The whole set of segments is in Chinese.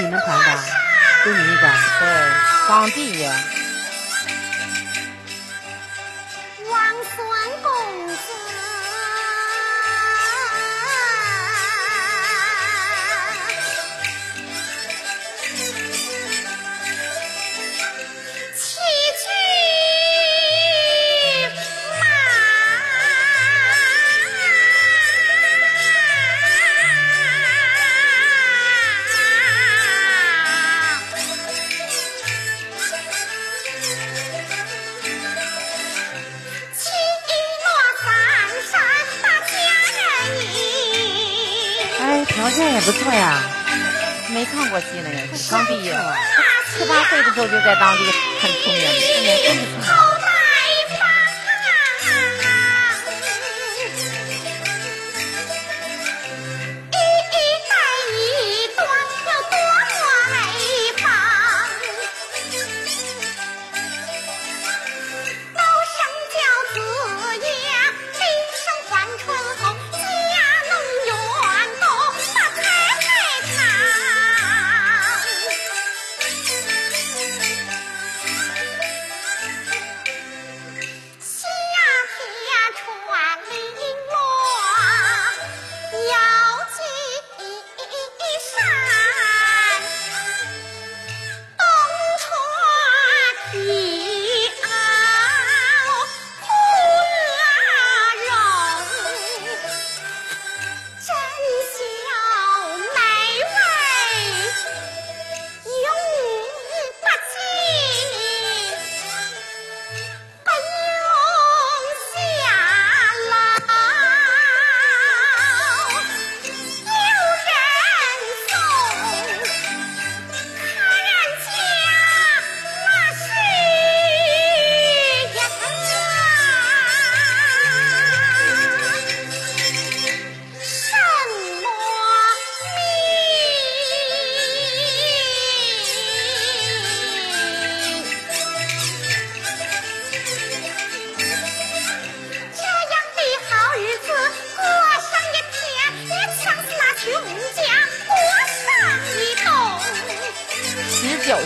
你们谈的，就你一个，对，当地也。条件也不错呀。没看过戏呢也是刚毕业。十八岁的时候就在当地很出名现年真不错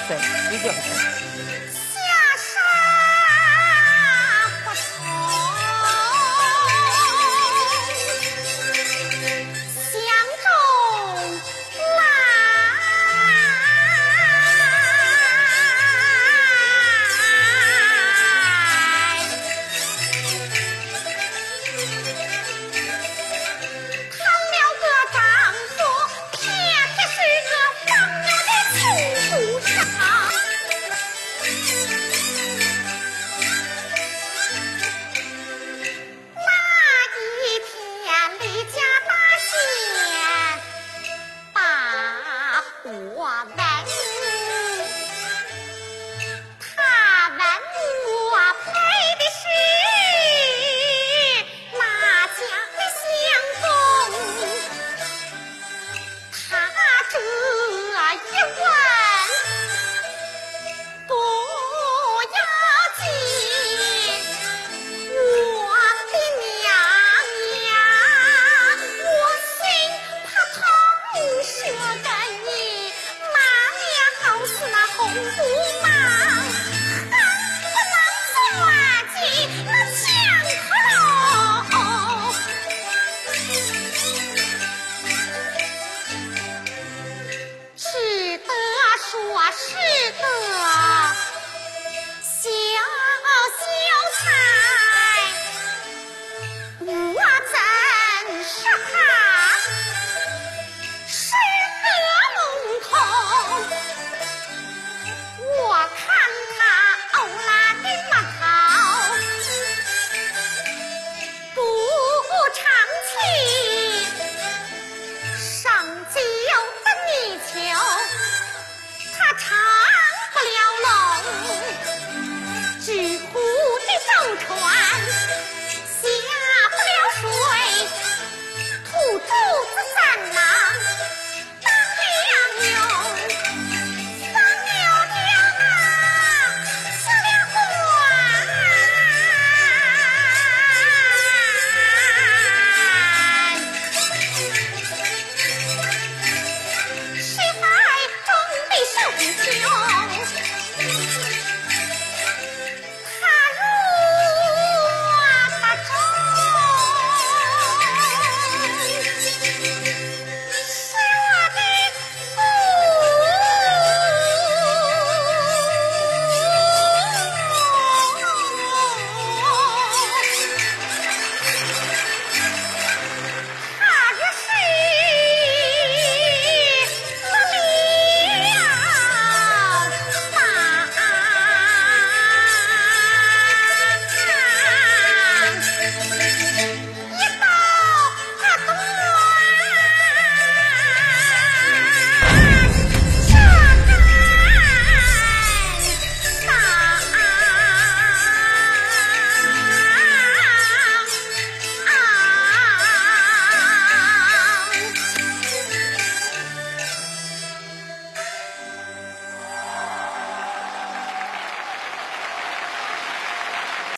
对，一个。不忙更不能挂记那相好是得说是得